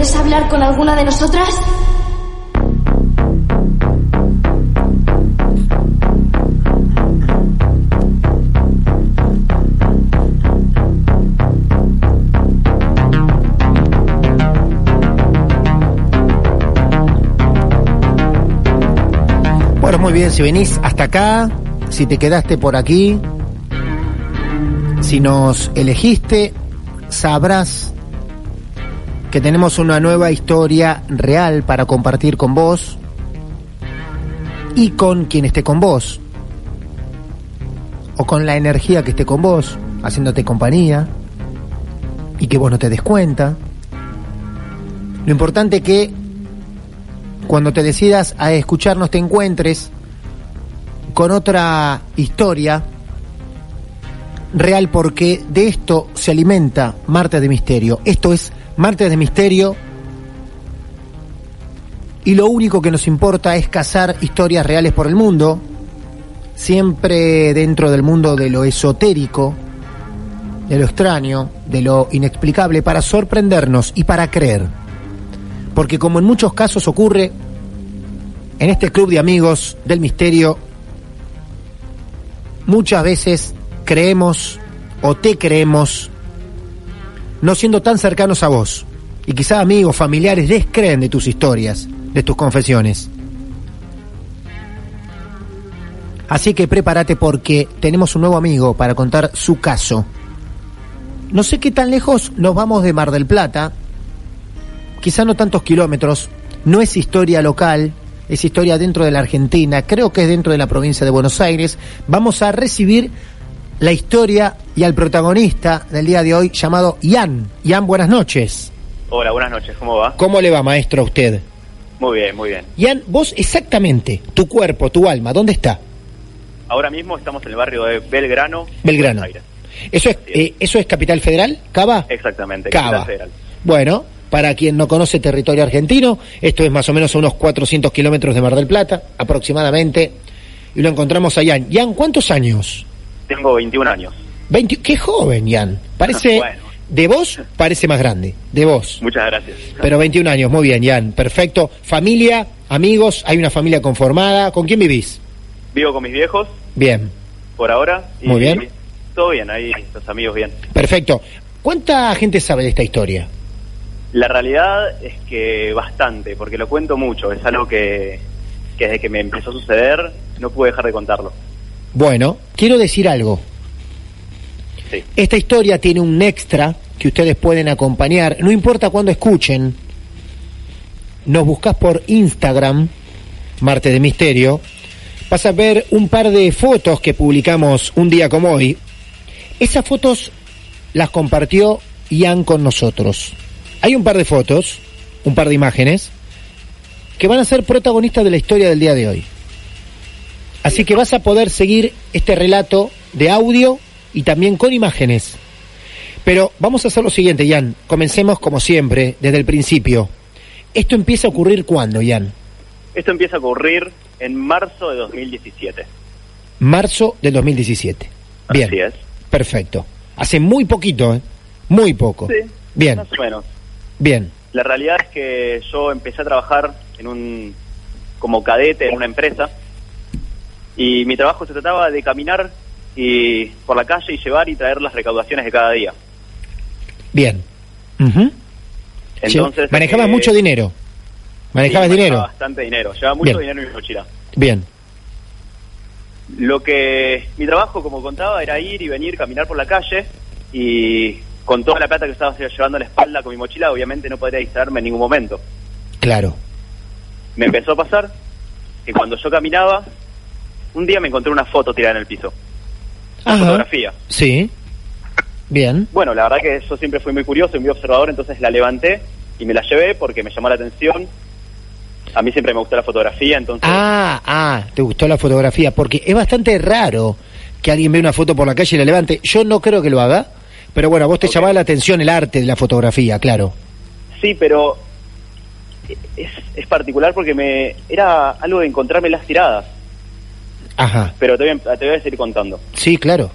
¿Quieres hablar con alguna de nosotras? Bueno, muy bien, si venís hasta acá, si te quedaste por aquí, si nos elegiste, sabrás que tenemos una nueva historia real para compartir con vos y con quien esté con vos, o con la energía que esté con vos, haciéndote compañía y que vos no te des cuenta. Lo importante que cuando te decidas a escucharnos te encuentres con otra historia real porque de esto se alimenta Martes de Misterio. Esto es Martes de Misterio y lo único que nos importa es cazar historias reales por el mundo, siempre dentro del mundo de lo esotérico, de lo extraño, de lo inexplicable, para sorprendernos y para creer. Porque como en muchos casos ocurre, en este club de amigos del misterio, muchas veces creemos o te creemos no siendo tan cercanos a vos. Y quizá amigos, familiares descreen de tus historias, de tus confesiones. Así que prepárate porque tenemos un nuevo amigo para contar su caso. No sé qué tan lejos nos vamos de Mar del Plata, quizá no tantos kilómetros, no es historia local, es historia dentro de la Argentina, creo que es dentro de la provincia de Buenos Aires. Vamos a recibir la historia y al protagonista del día de hoy llamado Ian. Ian, buenas noches. Hola, buenas noches, ¿cómo va? ¿Cómo le va, maestro, a usted? Muy bien, muy bien. Ian, vos exactamente, tu cuerpo, tu alma, ¿dónde está? Ahora mismo estamos en el barrio de Belgrano. Belgrano. ¿Eso es, eh, ¿Eso es Capital Federal? ¿Cava? Exactamente, Cava. Capital Federal. Bueno, para quien no conoce territorio argentino, esto es más o menos a unos 400 kilómetros de Mar del Plata, aproximadamente, y lo encontramos a Ian. Ian, ¿cuántos años? Tengo 21 años. 20, qué joven, Ian. Parece, Bueno. de vos, parece más grande, de vos. Muchas gracias. Pero 21 años, muy bien, Ian, perfecto. Familia, amigos, hay una familia conformada. ¿Con quién vivís? Vivo con mis viejos Bien, por ahora. y Muy bien. Todo bien, ahí los amigos bien. perfecto. ¿Cuánta gente sabe de esta historia? La realidad es que bastante, porque lo cuento mucho. Es algo que, que desde que me empezó a suceder no pude dejar de contarlo. Bueno, quiero decir algo. Sí. Esta historia tiene un extra que ustedes pueden acompañar, no importa cuándo escuchen. Nos buscas por Instagram, Marte de Misterio. Vas a ver un par de fotos que publicamos un día como hoy. Esas fotos las compartió Ian con nosotros. Hay un par de fotos, un par de imágenes, que van a ser protagonistas de la historia del día de hoy. Así que vas a poder seguir este relato de audio y también con imágenes. Pero vamos a hacer lo siguiente, Ian. Comencemos como siempre, desde el principio. ¿Esto empieza a ocurrir cuándo, Ian? Esto empieza a ocurrir en marzo de 2017. Marzo del 2017. Bien. Así es. Perfecto. Hace muy poquito, ¿eh? Muy poco. Sí, Bien, Más o menos. bien. La realidad es que yo empecé a trabajar en un como cadete en una empresa y mi trabajo se trataba de caminar y por la calle y llevar y traer las recaudaciones de cada día. Bien. Entonces Manejabas eh, mucho dinero. Manejabas sí, dinero. manejaba Bastante dinero. Llevaba mucho Bien. dinero en mi mochila. Bien. Lo que mi trabajo, como contaba, era ir y venir, caminar por la calle y con toda la plata que estaba llevando a la espalda con mi mochila, obviamente no podría distraerme en ningún momento. Claro. Me empezó a pasar que cuando yo caminaba, un día me encontré una foto tirada en el piso. Una Ajá. fotografía. Sí. Bien. Bueno, la verdad que yo siempre fui muy curioso y muy observador, entonces la levanté y me la llevé porque me llamó la atención. A mí siempre me gustó la fotografía, entonces... Ah, ah, te gustó la fotografía, porque es bastante raro que alguien vea una foto por la calle y la levante. Yo no creo que lo haga, pero bueno, a vos te llamaba la atención el arte de la fotografía, claro. Sí, pero es, es particular porque me era algo de encontrarme las tiradas, Ajá. pero te voy, a, te voy a seguir contando. Sí, claro.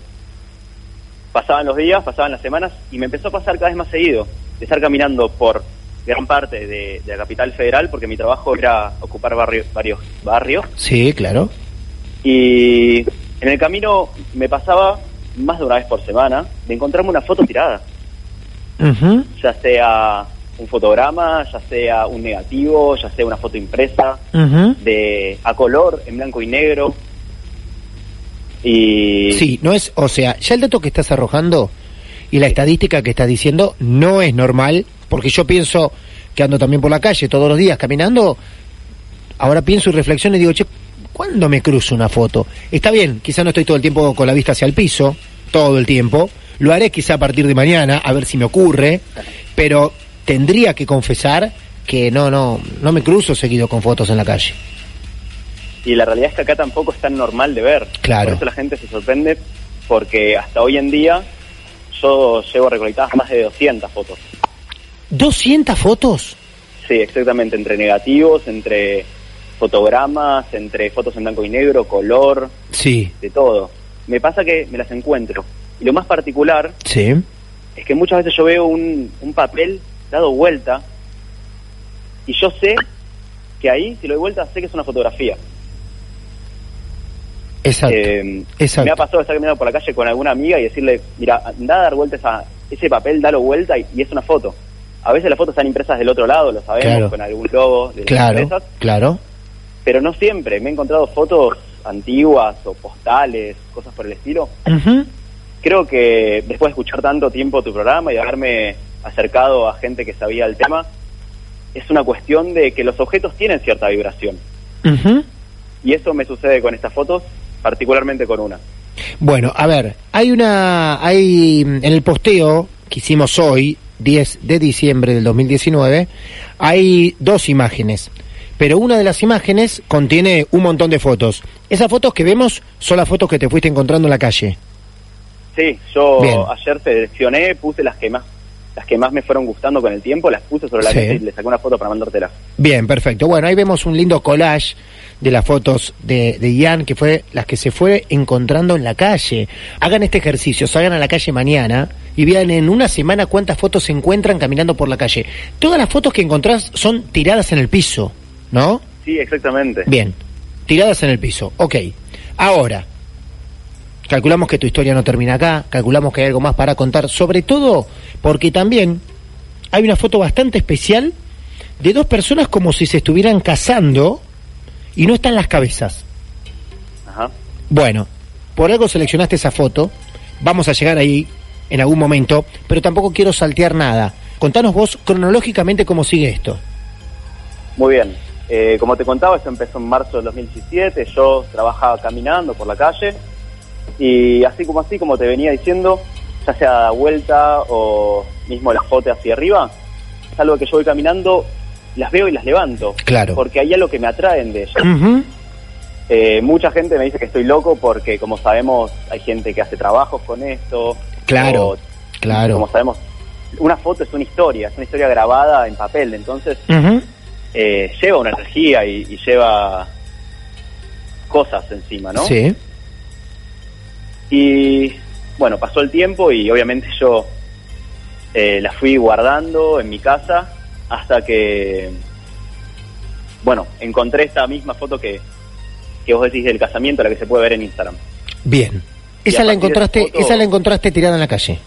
Pasaban los días, pasaban las semanas y me empezó a pasar cada vez más seguido de estar caminando por gran parte de, de la capital federal porque mi trabajo era ocupar barrio- varios barrios Sí, claro. y en el camino me pasaba más de una vez por semana de encontrarme una foto tirada, ya sea un fotograma, ya sea un negativo, ya sea una foto impresa. De a color, en blanco y negro. Y Sí, no es, o sea, ya el dato que estás arrojando y la estadística que estás diciendo no es normal, porque yo pienso que ando también por la calle todos los días caminando, ahora pienso y reflexiono y digo, che, ¿cuándo me cruzo una foto? Está bien, quizá no estoy todo el tiempo con la vista hacia el piso, todo el tiempo, lo haré quizá a partir de mañana, a ver si me ocurre, pero tendría que confesar que no, no, no me cruzo seguido con fotos en la calle. Y la realidad es que acá tampoco es tan normal de ver. Claro. Por eso la gente se sorprende, porque hasta hoy en día yo llevo recolectadas más de 200 fotos. ¿200 fotos? Sí, exactamente, entre negativos, entre fotogramas, entre fotos en blanco y negro, color, Sí, de todo. Me pasa que me las encuentro. Y lo más particular sí. es que muchas veces yo veo un, un papel dado vuelta y yo sé que ahí, si lo doy vuelta, sé que es una fotografía. Exacto. Eh, exacto. Me ha pasado estar caminando por la calle con alguna amiga y decirle, mira, anda a dar vuelta esa, ese papel, dalo vuelta y, y es una foto. A veces las fotos están impresas del otro lado, lo sabemos, Claro. con algún logo de las Claro, empresas, claro. pero no siempre. Me he encontrado fotos antiguas o postales, cosas por el estilo. Creo que después de escuchar tanto tiempo tu programa y haberme acercado a gente que sabía el tema, es una cuestión de que los objetos tienen cierta vibración. Y eso me sucede con estas fotos, particularmente con una. Bueno, a ver, hay una, hay en el posteo que hicimos hoy, 10 de diciembre del 2019, hay dos imágenes, pero una de las imágenes contiene un montón de fotos. Esas fotos que vemos son las fotos que te fuiste encontrando en la calle. Sí, yo Bien. ayer seleccioné, puse las que más las que más me fueron gustando con el tiempo, las puse sobre la Sí. mesa y le saqué una foto para mandártela. Bien, perfecto. Bueno, ahí vemos un lindo collage de las fotos de, de Ian, que fue las que se fue encontrando en la calle. Hagan este ejercicio, salgan a la calle mañana y vean en una semana cuántas fotos se encuentran caminando por la calle. Todas las fotos que encontrás son tiradas en el piso, ¿no? Sí, exactamente. Bien, tiradas en el piso. Ok. Ahora, calculamos que tu historia no termina acá, calculamos que hay algo más para contar, sobre todo porque también hay una foto bastante especial de dos personas como si se estuvieran casando y no están las cabezas. Ajá. Bueno, por algo seleccionaste esa foto, vamos a llegar ahí en algún momento, pero tampoco quiero saltear nada. Contanos vos cronológicamente cómo sigue esto. Muy bien. Eh, como te contaba, esto empezó en marzo del 2017. Yo trabajaba caminando por la calle y así como así, como te venía diciendo, ya sea a vuelta o mismo las fotos hacia arriba, es algo que yo voy caminando, las veo y las levanto. Claro. Porque ahí es lo que me atraen de ellas. Eh, mucha gente me dice que estoy loco porque, como sabemos, hay gente que hace trabajos con esto. Claro, o Claro. Como sabemos, una foto es una historia, es una historia grabada en papel, entonces eh, lleva una energía y, y lleva cosas encima, ¿no? Sí. Y bueno, pasó el tiempo y obviamente yo eh, la fui guardando en mi casa hasta que, bueno, encontré esta misma foto que, que vos decís del casamiento, la que se puede ver en Instagram. Bien. Y Esa la encontraste, esa foto- esa la encontraste tirada en la calle.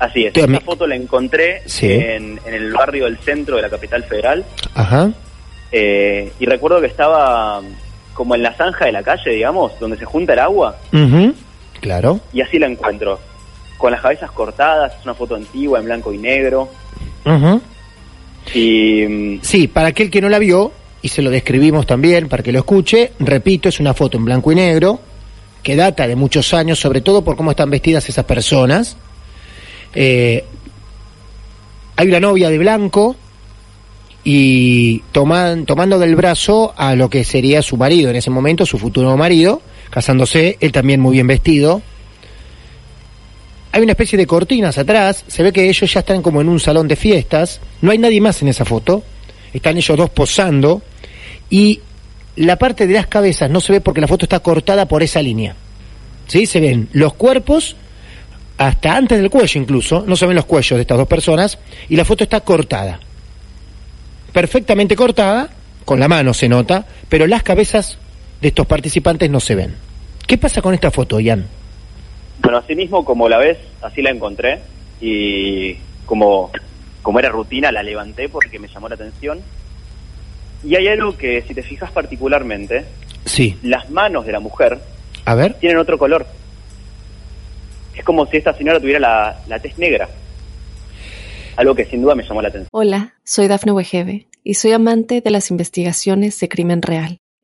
Así es, esta foto la encontré Sí. en, en el barrio del centro de la capital federal Ajá. eh, y recuerdo que estaba como en la zanja de la calle, digamos, donde se junta el agua. Claro. y así la encuentro. Con las cabezas cortadas, es una foto antigua en blanco y negro. Y Sí, para aquel que no la vio, y se lo describimos también para que lo escuche, repito, es una foto en blanco y negro que data de muchos años, sobre todo por cómo están vestidas esas personas. Eh, hay una novia de blanco y toman, tomando del brazo a lo que sería su marido en ese momento, su futuro marido, casándose, él también muy bien vestido. Hay una especie de cortinas atrás, se ve que ellos ya están como en un salón de fiestas, no hay nadie más en esa foto, están ellos dos posando y la parte de las cabezas no se ve porque la foto está cortada por esa línea. ¿Sí? Se ven los cuerpos hasta antes del cuello incluso, no se ven los cuellos de estas dos personas y la foto está cortada. Perfectamente cortada, con la mano se nota, pero las cabezas de estos participantes no se ven. ¿Qué pasa con esta foto, Ian? bueno, así mismo como la ves, así la encontré y como, como era rutina la levanté porque me llamó la atención. Y hay algo que si te fijas particularmente, Sí, las manos de la mujer a ver. tienen otro color. Es como si esta señora tuviera la, la tez negra. Algo que sin duda me llamó la atención. Hola, soy Dafne Wegebe y soy amante de las investigaciones de crimen real.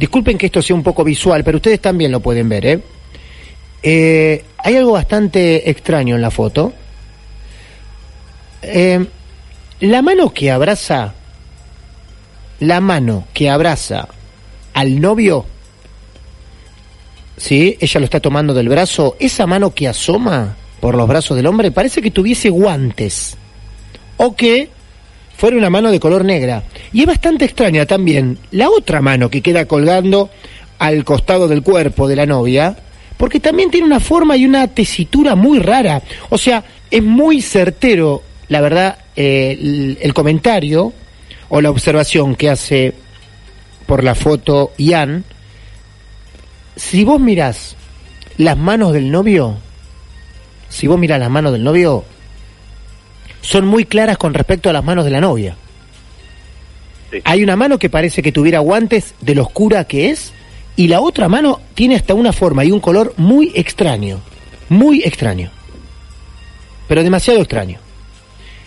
Disculpen que esto sea un poco visual, pero ustedes también lo pueden ver, ¿eh? Eh, hay algo bastante extraño en la foto. Eh, la mano que abraza. La mano que abraza al novio. Sí, ella lo está tomando del brazo. Esa mano que asoma por los brazos del hombre parece que tuviese guantes. O que fuera una mano de color negra. Y es bastante extraña también la otra mano que queda colgando al costado del cuerpo de la novia, porque también tiene una forma y una tesitura muy rara. O sea, es muy certero, la verdad, eh, el, el comentario o la observación que hace por la foto Ian. Si vos mirás las manos del novio, si vos mirás las manos del novio, son muy claras con respecto a las manos de la novia. Sí. Hay una mano que parece que tuviera guantes de lo oscura que es, y la otra mano tiene hasta una forma y un color muy extraño, muy extraño, pero demasiado extraño.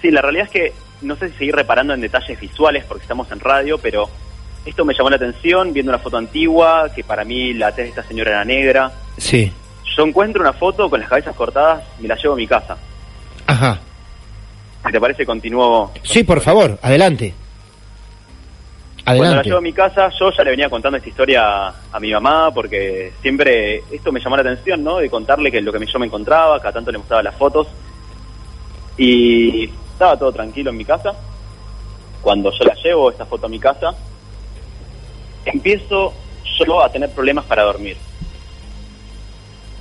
Sí, la realidad es que no sé si seguir reparando en detalles visuales porque estamos en radio, pero esto me llamó la atención viendo una foto antigua, que para mí la tez de esta señora era negra. Sí, Yo encuentro una foto con las cabezas cortadas, me la llevo a mi casa. ajá. Si te parece, continúo. Sí, por favor, adelante. Cuando la Adelante. llevo a mi casa, yo ya le venía contando esta historia a mi mamá, porque siempre esto me llamó la atención, ¿no? De contarle que lo que yo me encontraba, cada tanto le mostraba las fotos. Y estaba todo tranquilo en mi casa. Cuando yo la llevo, esta foto a mi casa, empiezo yo a tener problemas para dormir.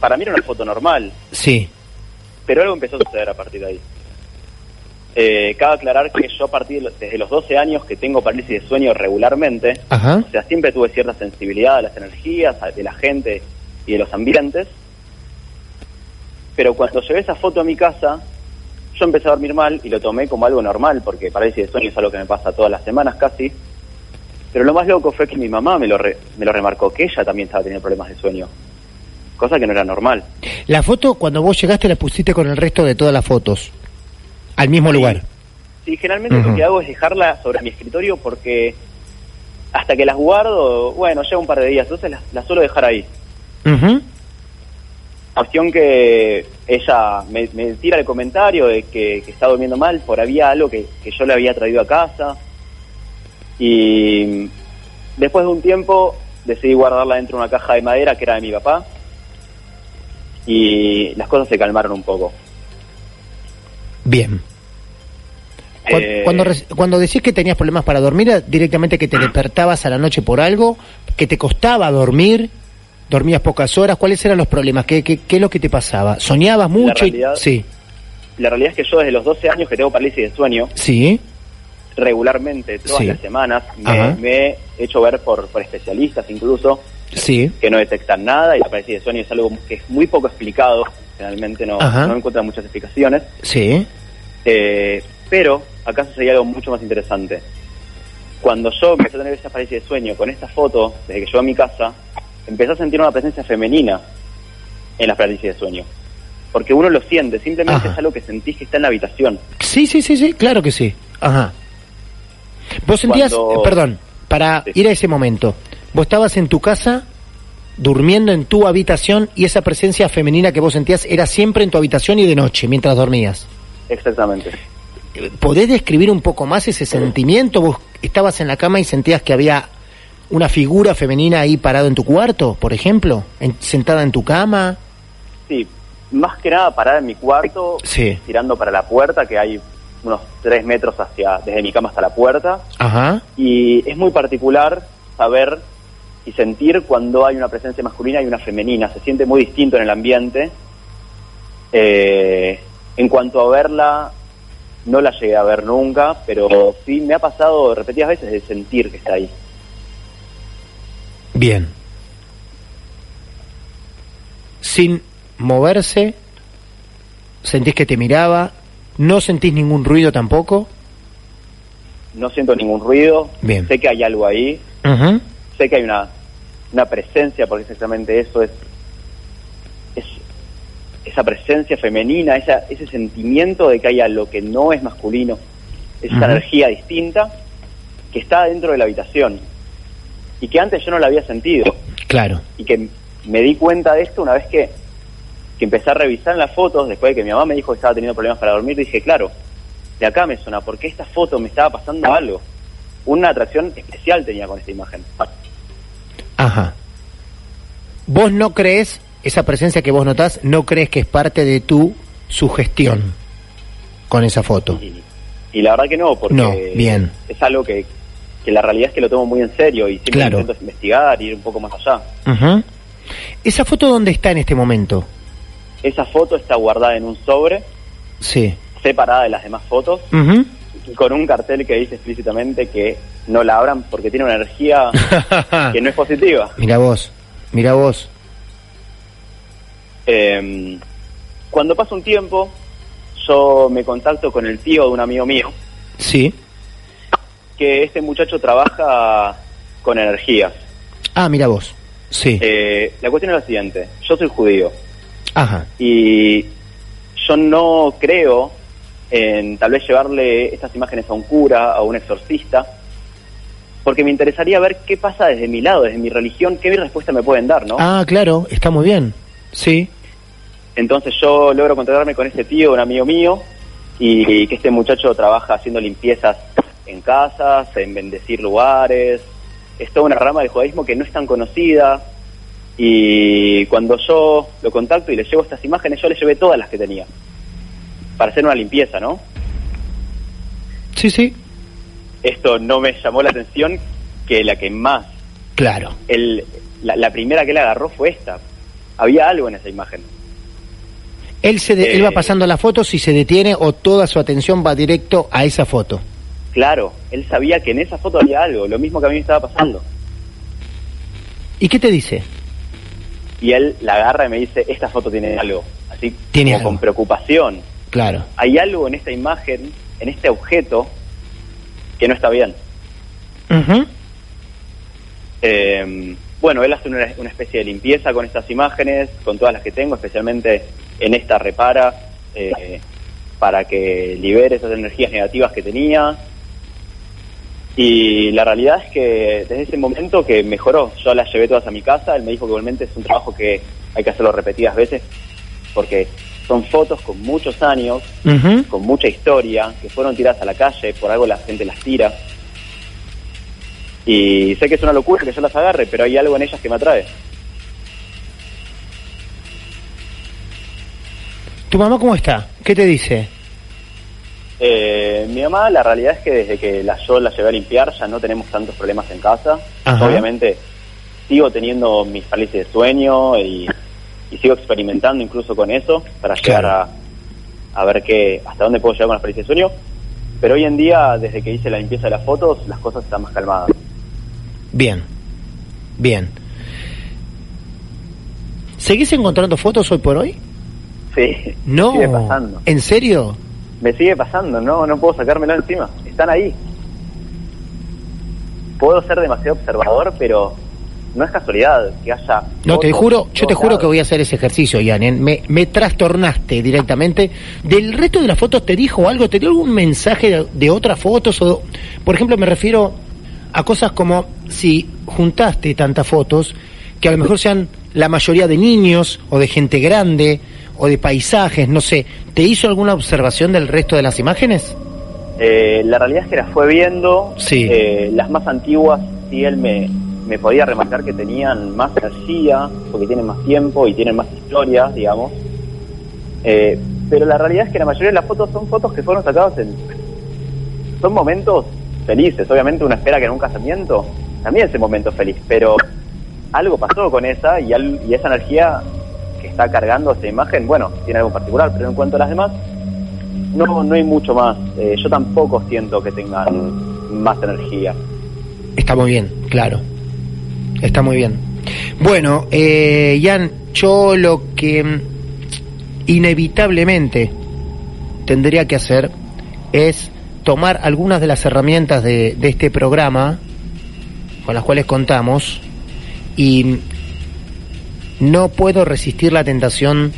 Para mí era una foto normal, Sí, pero algo empezó a suceder a partir de ahí. Eh, cabe aclarar que yo a partir de desde los 12 años que tengo parálisis de sueño regularmente, ajá. o sea, siempre tuve cierta sensibilidad a las energías, a- de la gente y de los ambientes. Pero cuando llevé esa foto a mi casa, yo empecé a dormir mal y lo tomé como algo normal, porque parálisis de sueño es algo que me pasa todas las semanas casi. Pero lo más loco fue que mi mamá me lo, re- me lo remarcó, que ella también estaba teniendo problemas de sueño. Cosa que no era normal. La foto, cuando vos llegaste, la pusiste con el resto de todas las fotos. Al mismo lugar. Sí, generalmente lo que hago es dejarla sobre mi escritorio porque hasta que las guardo, bueno, lleva un par de días, entonces las, las suelo dejar ahí. Cuestión que ella me, me tira el comentario de que, que está durmiendo mal por había algo que, que yo le había traído a casa. Y después de un tiempo decidí guardarla dentro de una caja de madera que era de mi papá. Y las cosas se calmaron un poco. Bien. Eh, Cuando, cuando decís que tenías problemas para dormir, ¿era directamente que te despertabas a la noche por algo, que te costaba dormir, dormías pocas horas, ¿cuáles eran los problemas? ¿Qué, qué, qué es lo que te pasaba? ¿Soñabas mucho? y- realidad- Sí, La realidad es que yo desde los 12 años que tengo parálisis de sueño, sí, regularmente, todas Sí. las semanas, me, me he hecho ver por, por especialistas incluso, sí. que no detectan nada y la parálisis de sueño es algo que es muy poco explicado, generalmente no, Ajá. no encuentran muchas explicaciones, Sí, Eh, pero acá sucedía algo mucho más interesante. Cuando yo empecé a tener esa parálisis de sueño con esta foto, desde que llegué a mi casa, empecé a sentir una presencia femenina en la parálisis de sueño. Porque uno lo siente, simplemente Ajá. es algo que sentís que está en la habitación. sí, sí, sí, sí, claro que sí. Ajá. Vos sentías, Cuando- perdón, para Sí. ir a ese momento, vos estabas en tu casa durmiendo en tu habitación y esa presencia femenina que vos sentías era siempre en tu habitación y de noche, mientras dormías. Exactamente. ¿Podés describir un poco más ese sentimiento? ¿Vos estabas en la cama y sentías que había una figura femenina ahí parado en tu cuarto, por ejemplo? En- sentada en tu cama. Sí, más que nada parada en mi cuarto, Sí. tirando para la puerta, que hay unos tres metros hacia, desde mi cama hasta la puerta. Ajá. Y es muy particular saber y sentir cuando hay una presencia masculina y una femenina. Se siente muy distinto en el ambiente. Eh, en cuanto a verla, no la llegué a ver nunca, pero sí me ha pasado repetidas veces de sentir que está ahí. Bien. Sin moverse, sentís que te miraba, no sentís ningún ruido tampoco. No siento ningún ruido, Bien. sé que hay algo ahí, sé que hay una, una presencia, porque exactamente eso, es, es esa presencia femenina, esa, ese sentimiento de que hay algo que no es masculino, esa energía distinta que está dentro de la habitación y que antes yo no la había sentido Claro. y que me di cuenta de esto una vez que, que empecé a revisar las fotos, después de que mi mamá me dijo que estaba teniendo problemas para dormir, dije, claro, de acá me suena, porque esta foto me estaba pasando algo. Una atracción especial tenía con esta imagen. Ajá. ¿Vos no crees, esa presencia que vos notás, no crees que es parte de tu sugestión con esa foto? Y, y la verdad que no, porque No, bien. es algo que, que la realidad es que lo tomo muy en serio y siempre Claro. intento investigar y ir un poco más allá. ¿Esa foto dónde está en este momento? Esa foto está guardada en un sobre, Sí. separada de las demás fotos, y con un cartel que dice explícitamente que no la abran porque tiene una energía que no es positiva. mira vos, mira vos. Eh, cuando pasa un tiempo, yo me contacto con el tío de un amigo mío, Sí. que este muchacho trabaja con energías. Ah, mira vos. Sí. Eh, la cuestión es la siguiente, yo soy judío Ajá. y yo no creo en tal vez llevarle estas imágenes a un cura, a un exorcista, porque me interesaría ver qué pasa desde mi lado, desde mi religión, qué respuesta me pueden dar, ¿no? Ah, claro, está muy bien. Sí. Entonces yo logro contactarme con este tío, un amigo mío, y, que este muchacho trabaja haciendo limpiezas en casas, en bendecir lugares. Es toda una rama del judaísmo que no es tan conocida. Y cuando yo lo contacto y le llevo estas imágenes, yo le llevé todas las que tenía. Para hacer una limpieza, ¿no? Sí, sí. Esto no me llamó la atención que la que más, Claro. el, la, la primera que él agarró fue esta. Había algo en esa imagen. Él, se de- Eh. él va pasando las fotos y se detiene o toda su atención va directo a esa foto. Claro, él sabía que en esa foto había algo, lo mismo que a mí me estaba pasando. ¿Y qué te dice? Y él la agarra y me dice, esta foto tiene algo, así Tiene como algo. con preocupación. Claro. Hay algo en esta imagen, en este objeto, que no está bien. Ujú. Eh, bueno, él hace una, una especie de limpieza con estas imágenes, con todas las que tengo, especialmente en esta repara, eh, para que libere esas energías negativas que tenía. Y la realidad es que desde ese momento que mejoró, yo las llevé todas a mi casa, él me dijo que igualmente es un trabajo que hay que hacerlo repetidas veces, porque son fotos con muchos años, con mucha historia, que fueron tiradas a la calle, por algo la gente las tira. Y sé que es una locura que yo las agarre, pero hay algo en ellas que me atrae. ¿Tu mamá cómo está? ¿Qué te dice? Eh, mi mamá, la realidad es que desde que la, yo la llevé a limpiar ya no tenemos tantos problemas en casa. Ajá. Obviamente sigo teniendo mis parálisis de sueño y, y sigo experimentando incluso con eso para llegar a, a ver qué, hasta dónde puedo llegar con las parálisis de sueño. Pero hoy en día, desde que hice la limpieza de las fotos, las cosas están más calmadas. Bien, bien. ¿Seguís encontrando fotos hoy por hoy? Sí, No. sigue pasando. ¿En serio? Me sigue pasando, no, no puedo sacármelo encima. Están ahí. Puedo ser demasiado observador, pero no es casualidad que haya. No, te juro, yo te juro que voy a hacer ese ejercicio, Ian. ¿eh? Me, me trastornaste directamente. ¿Del resto de las fotos te dijo algo? ¿Te dio algún mensaje de, de otras fotos? O, por ejemplo, me refiero a cosas como si juntaste tantas fotos, que a lo mejor sean la mayoría de niños o de gente grande o de paisajes, no sé. ¿Te hizo alguna observación del resto de las imágenes? Eh, la realidad es que las fue viendo. Sí. Eh, las más antiguas, sí, él me, me podía remarcar que tenían más energía, porque tienen más tiempo y tienen más historia, digamos. Eh, pero la realidad es que la mayoría de las fotos son fotos que fueron sacadas en. Son momentos felices. Obviamente, uno espera que en un casamiento también es un momento feliz, pero algo pasó con esa y, al- y esa energía que está cargando esa imagen, bueno, tiene algo particular, pero en cuanto a las demás, no, no hay mucho más. Eh, yo tampoco siento que tengan más energía. Está muy bien, claro. Está muy bien. Bueno, eh, Jan, yo lo que inevitablemente tendría que hacer es tomar algunas de las herramientas de, este programa con las cuales contamos y no puedo resistir la tentación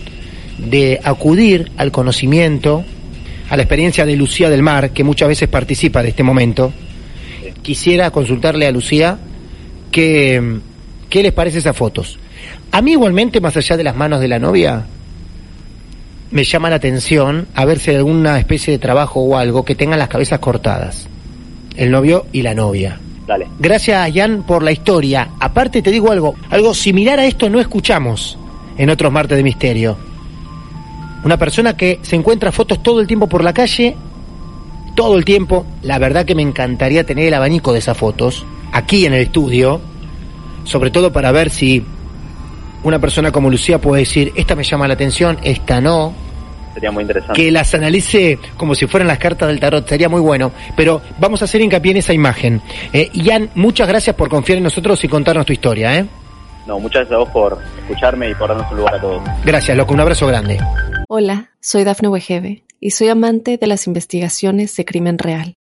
de acudir al conocimiento, a la experiencia de Lucía del Mar, que muchas veces participa de este momento, quisiera consultarle a Lucía qué, qué les parece esas fotos. A mí igualmente, más allá de las manos de la novia, me llama la atención a ver si hay alguna especie de trabajo o algo que tengan las cabezas cortadas. El novio y la novia. Dale. Gracias, Jan, por la historia. Aparte, te digo algo, algo similar a esto no escuchamos en otros martes de misterio. Una persona que se encuentra fotos todo el tiempo por la calle, todo el tiempo. La verdad que me encantaría tener el abanico de esas fotos aquí en el estudio, sobre todo para ver si una persona como Lucía puede decir, esta me llama la atención, esta no, Sería muy interesante. que las analice como si fueran las cartas del tarot, sería muy bueno. Pero vamos a hacer hincapié en esa imagen. Eh, Ian, muchas gracias por confiar en nosotros y contarnos tu historia. ¿eh? No, muchas gracias a vos por escucharme y por darnos un lugar a todos. Gracias, loco, un abrazo grande. Hola, soy Dafne Wegebe y soy amante de las investigaciones de crimen real.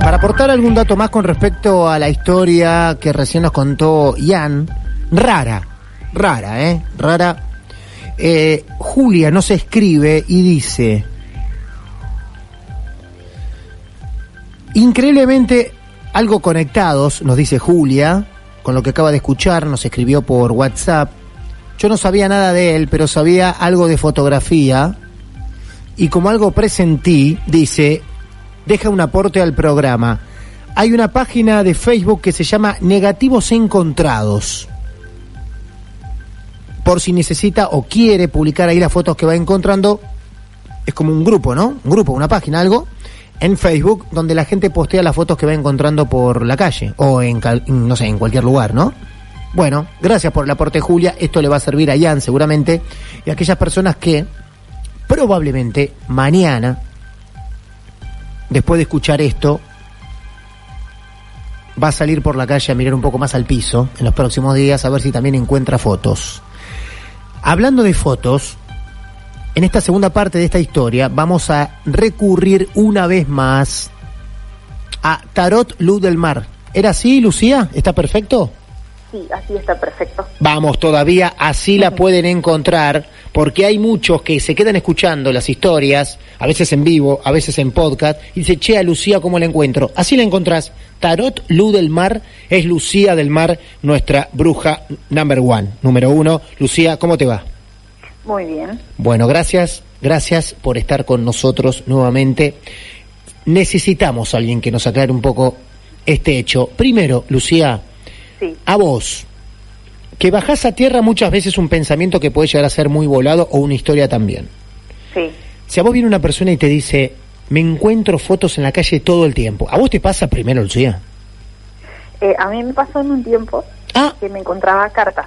Para aportar algún dato más con respecto a la historia que recién nos contó Ian, rara, rara, ¿eh? Rara. Eh, Julia nos escribe y dice, increíblemente algo conectados, nos dice Julia, con lo que acaba de escuchar, nos escribió por WhatsApp. Yo no sabía nada de él, pero sabía algo de fotografía. Y como algo presentí, dice, deja un aporte al programa. Hay una página de Facebook que se llama Negativos Encontrados. Por si necesita o quiere publicar ahí las fotos que va encontrando, es como un grupo, ¿no? Un grupo, una página, algo, en Facebook, donde la gente postea las fotos que va encontrando por la calle o en, cal- no sé, en cualquier lugar, ¿no? Bueno, gracias por el aporte, Julia. Esto le va a servir a Ian seguramente y a aquellas personas que probablemente mañana, después de escuchar esto, va a salir por la calle a mirar un poco más al piso en los próximos días a ver si también encuentra fotos. Hablando de fotos, en esta segunda parte de esta historia vamos a recurrir una vez más a Tarot Luz del Mar. ¿Era así, Lucía? ¿Está perfecto? Sí, así está perfecto. Vamos, todavía así la pueden encontrar, porque hay muchos que se quedan escuchando las historias, a veces en vivo, a veces en podcast, y dice, che, a Lucía, ¿cómo la encuentro? Así la encontrás. Tarot Luz del Mar es Lucía del Mar, nuestra bruja number one, número uno. Lucía, ¿cómo te va? Muy bien. Bueno, gracias, gracias por estar con nosotros nuevamente. Necesitamos a alguien que nos aclare un poco este hecho. Primero, Lucía, Sí, a vos, que bajás a tierra muchas veces un pensamiento que puede llegar a ser muy volado o una historia también. sí. Si a vos viene una persona y te dice, me encuentro fotos en la calle todo el tiempo, ¿a vos te pasa primero, Lucía? Eh, a mí me pasó en un tiempo Ah. que me encontraba cartas,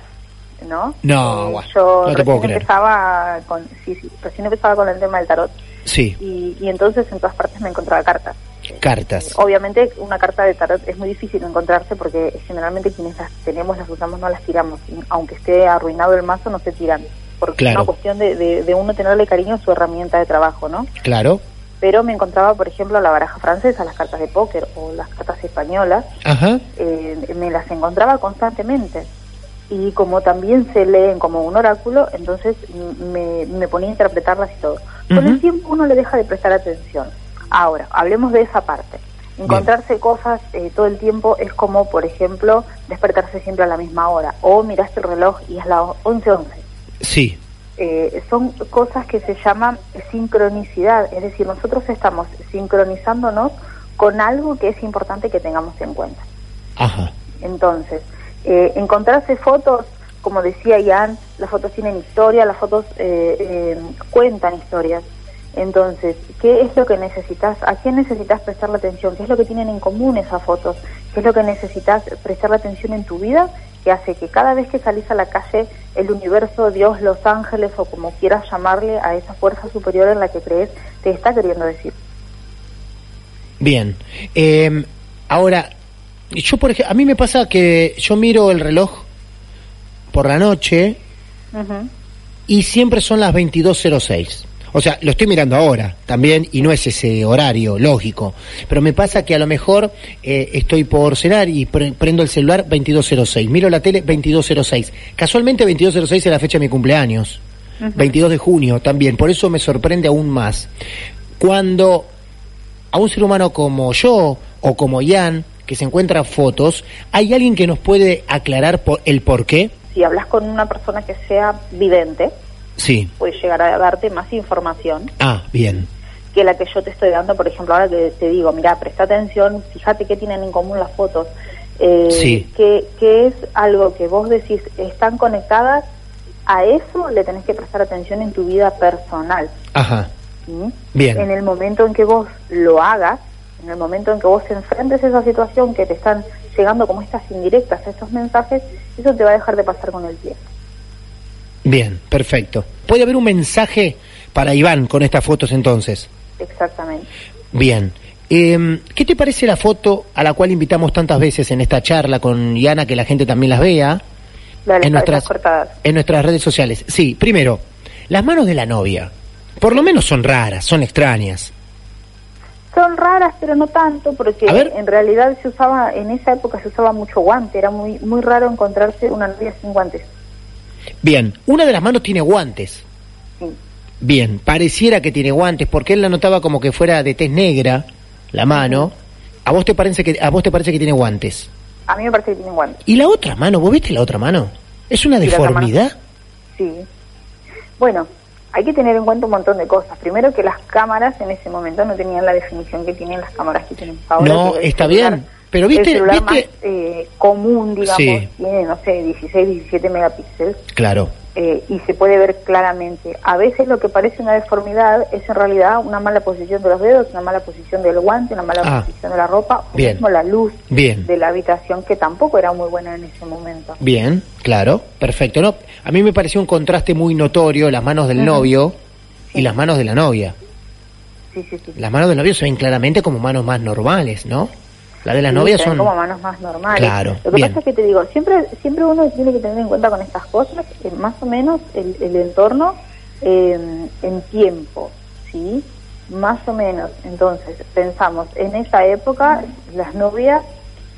¿no? No, Eh, yo no te puedo recién creer. empezaba con, sí, sí, recién empezaba con el tema del tarot Sí, y, y entonces en todas partes me encontraba cartas. Cartas. Obviamente una carta de tarot es muy difícil encontrarse porque generalmente quienes las tenemos, las usamos, no las tiramos. Aunque esté arruinado el mazo, no se tiran. Porque Claro. es una cuestión de, de, de uno tenerle cariño a su herramienta de trabajo, ¿no? Claro. Pero me encontraba, por ejemplo, la baraja francesa, las cartas de póker o las cartas españolas, Ajá. eh, me las encontraba constantemente. Y como también se leen como un oráculo, entonces me, me ponía a interpretarlas y todo. Con el tiempo uno le deja de prestar atención. Ahora, hablemos de esa parte. Encontrarse cosas eh, todo el tiempo es como, por ejemplo, despertarse siempre a la misma hora. O miraste el reloj y es la 11.11. Sí, Eh, son cosas que se llaman sincronicidad, es decir, nosotros estamos sincronizándonos con algo que es importante que tengamos en cuenta. ajá. Entonces, eh, encontrarse fotos, como decía Ian, las fotos tienen historia, las fotos eh, eh, cuentan historias. Entonces, ¿qué es lo que necesitas? ¿A quién necesitas prestarle atención? ¿Qué es lo que tienen en común esas fotos? ¿Qué es lo que necesitas prestarle atención en tu vida? Que hace que cada vez que salís a la calle, el universo, Dios, los ángeles o como quieras llamarle a esa fuerza superior en la que crees, te está queriendo decir. Bien. Eh, ahora, yo por ejemplo, a mí me pasa que yo miro el reloj por la noche y siempre son las 22.06. O sea, lo estoy mirando ahora también y no es ese horario lógico. Pero me pasa que a lo mejor eh, estoy por cenar y pre- prendo el celular 22.06. Miro la tele 22.06. Casualmente 22.06 es la fecha de mi cumpleaños. 22 de junio también. Por eso me sorprende aún más. Cuando a un ser humano como yo o como Ian, que se encuentra fotos, ¿hay alguien que nos puede aclarar por el por qué? Si hablas con una persona que sea vidente, Sí. puede llegar a darte más información Ah, bien. que la que yo te estoy dando, por ejemplo, ahora que te digo, mira, presta atención, fíjate qué tienen en común las fotos, eh, Sí. que, que es algo que vos decís, están conectadas, a eso le tenés que prestar atención en tu vida personal. Ajá. ¿sí? Bien. En el momento en que vos lo hagas, en el momento en que vos enfrentes esa situación que te están llegando como estas indirectas, estos mensajes, eso te va a dejar de pasar con el tiempo. Bien, perfecto. ¿Puede haber un mensaje para Iván con estas fotos entonces? Exactamente. Bien. Eh, ¿Qué te parece la foto a la cual invitamos tantas veces en esta charla con Iana, que la gente también las vea? En nuestras, cortadas. en nuestras redes sociales. Sí, primero, las manos de la novia. Por lo menos son raras, son extrañas. Son raras, pero no tanto, porque en realidad se usaba, en esa época se usaba mucho guante, era muy muy raro encontrarse una novia sin guantes. Bien, una de las manos tiene guantes. Sí. Bien, pareciera que tiene guantes, porque él la notaba como que fuera de tez negra, la mano. ¿A vos te parece que, a vos te parece que tiene guantes? A mí me parece que tienen guantes. ¿Y la otra mano? ¿Vos viste la otra mano? ¿Es una deformidad? Sí. Bueno, hay que tener en cuenta un montón de cosas. Primero que las cámaras en ese momento no tenían la definición que tienen las cámaras que tenemos ahora. No, está bien, pero viste- El celular viste- más eh, común, digamos, Sí. tiene, no sé, 16, 17 megapíxeles. Claro. eh, y se puede ver claramente. A veces lo que parece una deformidad es en realidad una mala posición de los dedos, una mala posición del guante, una mala Ah. posición de la ropa, o Bien. mismo la luz Bien. de la habitación, que tampoco era muy buena en ese momento. Bien, claro, perfecto. No, a mí me pareció un contraste muy notorio las manos del novio y las manos de la novia. Sí, sí, sí. Las manos del novio se ven claramente como manos más normales, ¿no? La de las Sí, novias son... como manos más normales. Claro, Lo que bien. pasa es que te digo, siempre siempre uno tiene que tener en cuenta con estas cosas eh, más o menos el, el entorno eh, en tiempo, ¿sí? Más o menos. Entonces, pensamos, en esa época las novias,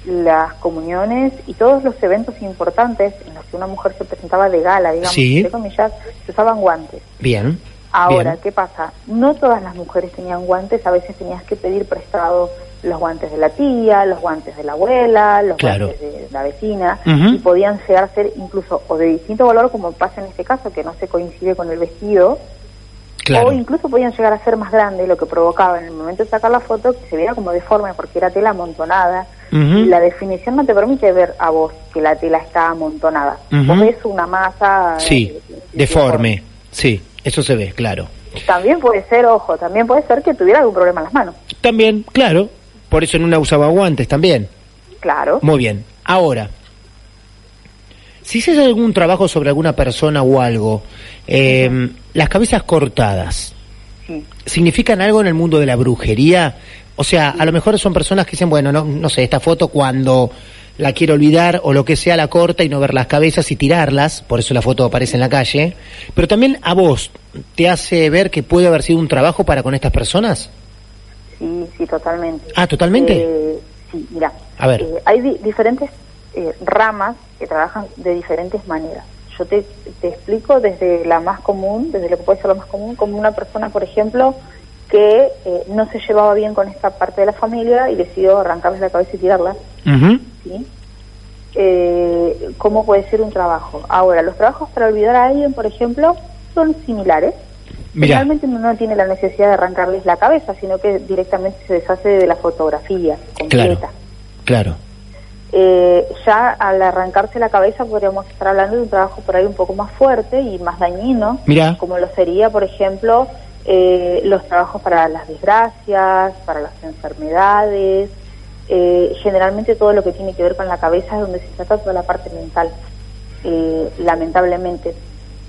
las comuniones y todos los eventos importantes en los que una mujer se presentaba de gala, digamos, Sí. entre comillas, se usaban guantes. Bien. Ahora, bien. ¿qué pasa? No todas las mujeres tenían guantes, a veces tenías que pedir prestado los guantes de la tía, los guantes de la abuela, los Claro. guantes de la vecina, y podían llegar a ser incluso o de distinto valor, como pasa en este caso, que no se coincide con el vestido, Claro. o incluso podían llegar a ser más grandes, lo que provocaba en el momento de sacar la foto que se viera como deforme porque era tela amontonada. Y la definición no te permite ver a vos que la tela está amontonada. Ujú. Vos ves una masa... Sí, eh, deforme. Sí, eso se ve, claro. También puede ser, ojo, también puede ser que tuviera algún problema en las manos. También, claro. Por eso en una usaba guantes también. Claro. Muy bien. Ahora, si se hace algún trabajo sobre alguna persona o algo, eh, las cabezas cortadas, Sí. ¿significan algo en el mundo de la brujería? O sea, a lo mejor son personas que dicen, bueno, no, no sé, esta foto cuando la quiero olvidar o lo que sea la corta y no ver las cabezas y tirarlas, por eso la foto aparece en la calle, pero también a vos te hace ver que puede haber sido un trabajo para con estas personas. Sí, sí, totalmente. Ah, ¿totalmente? Eh, sí, mira. A ver. eh, hay di- diferentes eh, ramas que trabajan de diferentes maneras. Yo te, te explico desde la más común, desde lo que puede ser lo más común, como una persona, por ejemplo, que eh, no se llevaba bien con esta parte de la familia y decidió arrancarles la cabeza y tirarla. ¿sí? Eh, ¿Cómo puede ser un trabajo? Ahora, los trabajos para olvidar a alguien, por ejemplo, son similares. Mirá. Realmente uno no tiene la necesidad de arrancarles la cabeza, sino que directamente se deshace de la fotografía completa. Claro, claro. Eh, ya al arrancarse la cabeza podríamos estar hablando de un trabajo por ahí un poco más fuerte y más dañino, Mirá. como lo sería, por ejemplo, eh, los trabajos para las desgracias, para las enfermedades, eh, generalmente todo lo que tiene que ver con la cabeza es donde se trata toda la parte mental. Eh, lamentablemente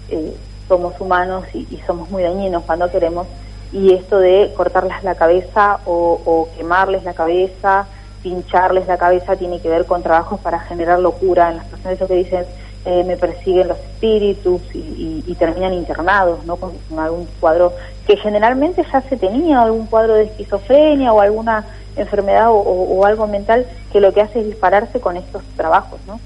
eh, somos humanos y, somos muy dañinos cuando queremos y esto de cortarles la cabeza o, o quemarles la cabeza, pincharles la cabeza tiene que ver con trabajos para generar locura en las personas eso que dicen eh, me persiguen los espíritus y, y- y terminan internados no con, algún cuadro que generalmente ya se tenía algún cuadro de esquizofrenia o alguna enfermedad o- o algo mental que lo que hace es dispararse con estos trabajos no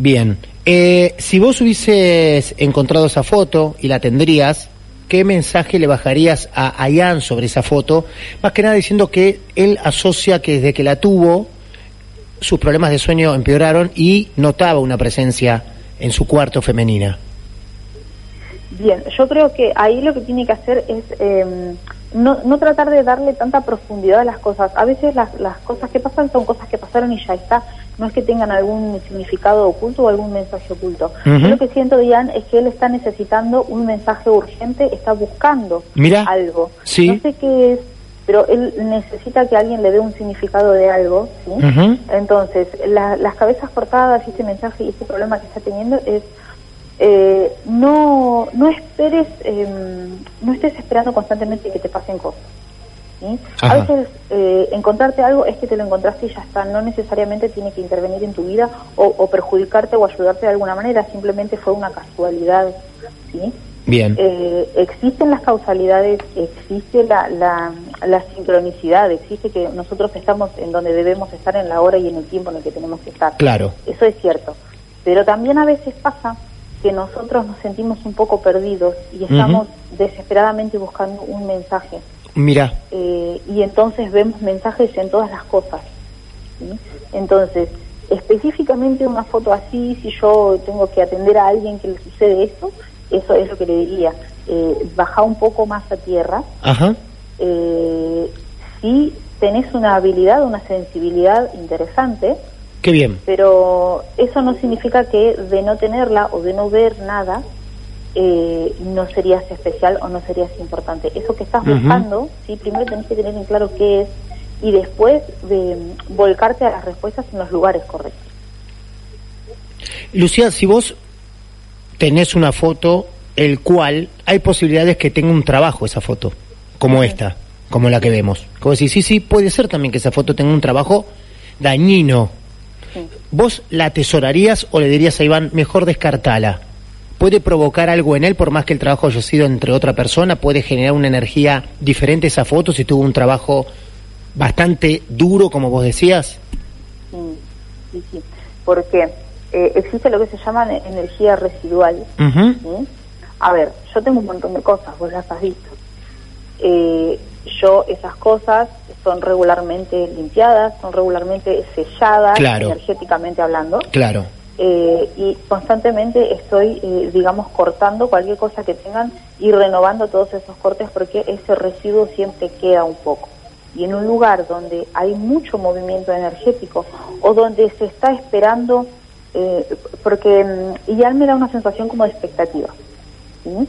Bien. Eh, si vos hubieses encontrado esa foto y la tendrías, ¿qué mensaje le bajarías a Ayan sobre esa foto? Más que nada diciendo que él asocia que desde que la tuvo, sus problemas de sueño empeoraron y notaba una presencia en su cuarto femenina. Bien, yo creo que ahí lo que tiene que hacer es eh, no, no tratar de darle tanta profundidad a las cosas. A veces las, las cosas que pasan son cosas que pasaron y ya está. No es que tengan algún significado oculto o algún mensaje oculto. Yo lo que siento, Ian, es que él está necesitando un mensaje urgente, está buscando Mira, algo. sí. No sé qué es, pero él necesita que alguien le dé un significado de algo. ¿sí? Entonces, la- las cabezas cortadas y ese mensaje y ese problema que está teniendo es eh, no no esperes, em, no estés esperando constantemente que te pasen cosas. ¿sí? A veces eh, encontrarte algo es que te lo encontraste y ya está, no necesariamente tiene que intervenir en tu vida o, o perjudicarte o ayudarte de alguna manera, simplemente fue una casualidad. ¿sí? Bien. Eh, existen las causalidades, existe la, la, la sincronicidad, existe que nosotros estamos en donde debemos estar en la hora y en el tiempo en el que tenemos que estar. Claro. Eso es cierto. Pero también a veces pasa que nosotros nos sentimos un poco perdidos y estamos desesperadamente buscando un mensaje. Mira, Eh, y entonces vemos mensajes en todas las cosas. ¿sí? Entonces, específicamente una foto así, si yo tengo que atender a alguien que le sucede esto, eso es lo que le diría. Eh, baja un poco más a tierra. ajá. Eh, si tenés una habilidad, una sensibilidad interesante, Qué bien. pero eso no significa que de no tenerla o de no ver nada eh, no serías especial o no serías importante. Eso que estás Ujú. buscando, sí, primero tenés que tener en claro qué es y después de volcarte a las respuestas en los lugares correctos. Lucía, si vos tenés una foto, el cual hay posibilidades que tenga un trabajo esa foto, como esta, como la que vemos. Como decir, sí, sí, puede ser también que esa foto tenga un trabajo dañino. ¿Vos la atesorarías o le dirías a Iván, mejor descartala? ¿Puede provocar algo en él por más que el trabajo haya sido entre otra persona? ¿Puede generar una energía diferente esa foto si tuvo un trabajo bastante duro, como vos decías? Sí, sí, sí. Porque eh, existe lo que se llama ne- energía residual. A ver, yo tengo un montón de cosas, vos las has visto. Eh, yo esas cosas son regularmente limpiadas, son regularmente selladas, Claro. energéticamente hablando. Claro. eh, y constantemente estoy, eh, digamos, cortando cualquier cosa que tengan y renovando todos esos cortes porque ese residuo siempre queda un poco. Y en un lugar donde hay mucho movimiento energético o donde se está esperando, eh, porque mm, y ya me da una sensación como de expectativa. ¿Sí?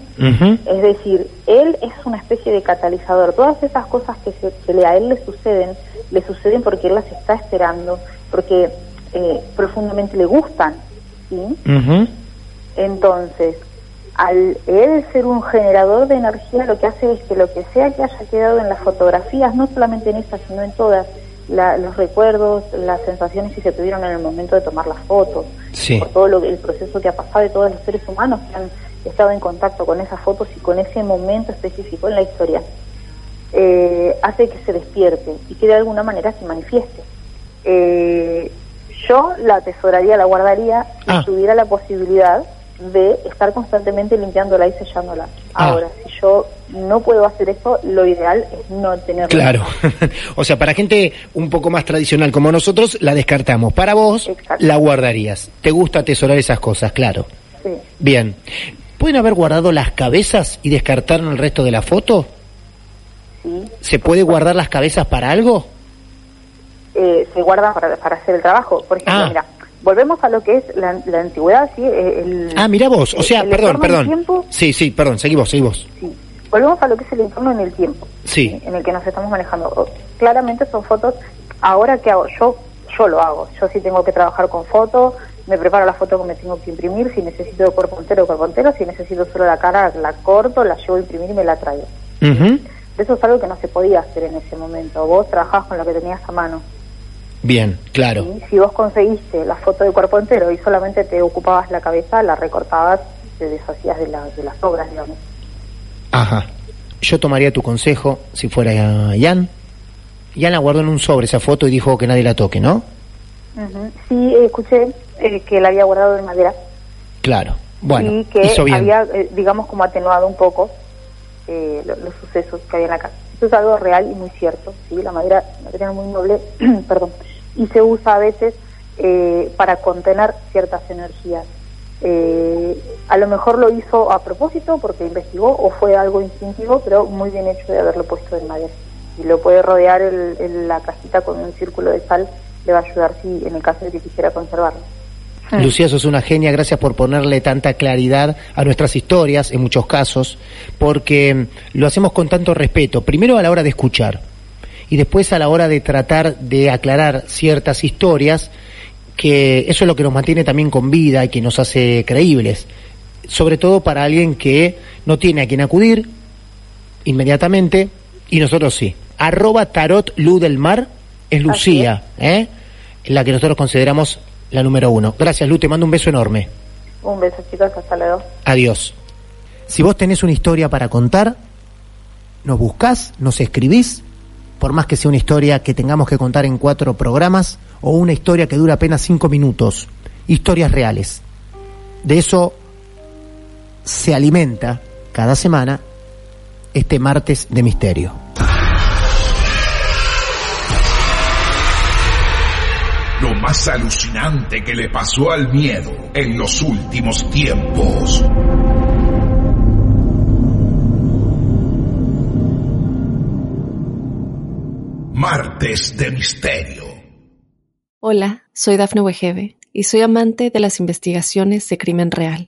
Es decir, él es una especie de catalizador. Todas esas cosas que, se- que le- a él le suceden, le suceden porque él las está esperando, porque eh, profundamente le gustan. ¿sí? Entonces, al él ser un generador de energía, lo que hace es que lo que sea que haya quedado en las fotografías, no solamente en estas, sino en todas, la- los recuerdos, las sensaciones que se tuvieron en el momento de tomar las fotos, Sí. por todo lo, el proceso que ha pasado de todos los seres humanos que han estado en contacto con esas fotos y con ese momento específico en la historia, eh, hace que se despierte y que de alguna manera se manifieste. Eh, yo la atesoraría, la guardaría si Ah. tuviera la posibilidad de estar constantemente limpiándola y sellándola. Ah. Ahora, si yo no puedo hacer eso, lo ideal es no tenerla. Claro. o sea, para gente un poco más tradicional como nosotros, la descartamos. Para vos, Exacto. la guardarías. ¿Te gusta atesorar esas cosas? Claro. Sí. Bien. ¿Pueden haber guardado las cabezas y descartaron el resto de la foto? Sí. ¿Se puede guardar las cabezas para algo? eh, se guardan para, para hacer el trabajo. Por ejemplo, Ah. mira, volvemos a lo que es la, la antigüedad, ¿sí? Eh, El, Ah, mira vos. O sea, el perdón, entorno del perdón. tiempo, Sí, sí, perdón. Seguí vos. sí. Volvemos a lo que es el entorno en el tiempo. Sí. En el que nos estamos manejando. Claramente son fotos, ahora que hago, yo yo lo hago. Yo sí tengo que trabajar con fotos, me preparo la foto que me tengo que imprimir, si necesito cuerpo entero, cuerpo entero, si necesito solo la cara, la corto, la llevo a imprimir y me la traigo. Ujú. Eso es algo que no se podía hacer en ese momento. Vos trabajabas con lo que tenías a mano. Bien, claro. ¿sí? Si vos conseguiste la foto de cuerpo entero y solamente te ocupabas la cabeza, la recortabas, te deshacías de, la- de las obras, digamos. Ajá. Yo tomaría tu consejo si fuera Jan. Jan la guardó en un sobre esa foto y dijo que nadie la toque, ¿no? Sí, escuché eh, que la había guardado en madera Claro. Bueno, y que hizo bien. había, eh, digamos, como atenuado un poco eh, lo- los sucesos que había en la casa. Eso es algo real y muy cierto, ¿sí? La madera muy noble, perdón, y se usa a veces eh, para contener ciertas energías. Eh, a lo mejor lo hizo a propósito porque investigó o fue algo instintivo, pero muy bien hecho de haberlo puesto en madera. Y lo puede rodear el- el- la cajita con un círculo de sal, le va a ayudar si en el caso de que quisiera conservarlo. Lucía, sos una genia, gracias por ponerle tanta claridad a nuestras historias, en muchos casos, porque mm, lo hacemos con tanto respeto, primero a la hora de escuchar y después a la hora de tratar de aclarar ciertas historias, que eso es lo que nos mantiene también con vida y que nos hace creíbles, sobre todo para alguien que no tiene a quien acudir inmediatamente y nosotros sí. Arroba tarot Lu del Mar es Lucía, ¿eh? La que nosotros consideramos la número uno. Gracias, Lu, te mando un beso enorme. Un beso, chicos, hasta luego. Adiós. Si vos tenés una historia para contar, nos buscás, nos escribís, por más que sea una historia que tengamos que contar en cuatro programas o una historia que dura apenas cinco minutos. Historias reales. De eso se alimenta cada semana este martes de misterio. Lo más alucinante que le pasó al miedo en los últimos tiempos. Martes de Misterio. Hola, soy Dafne Wegebe y soy amante de las investigaciones de crimen real.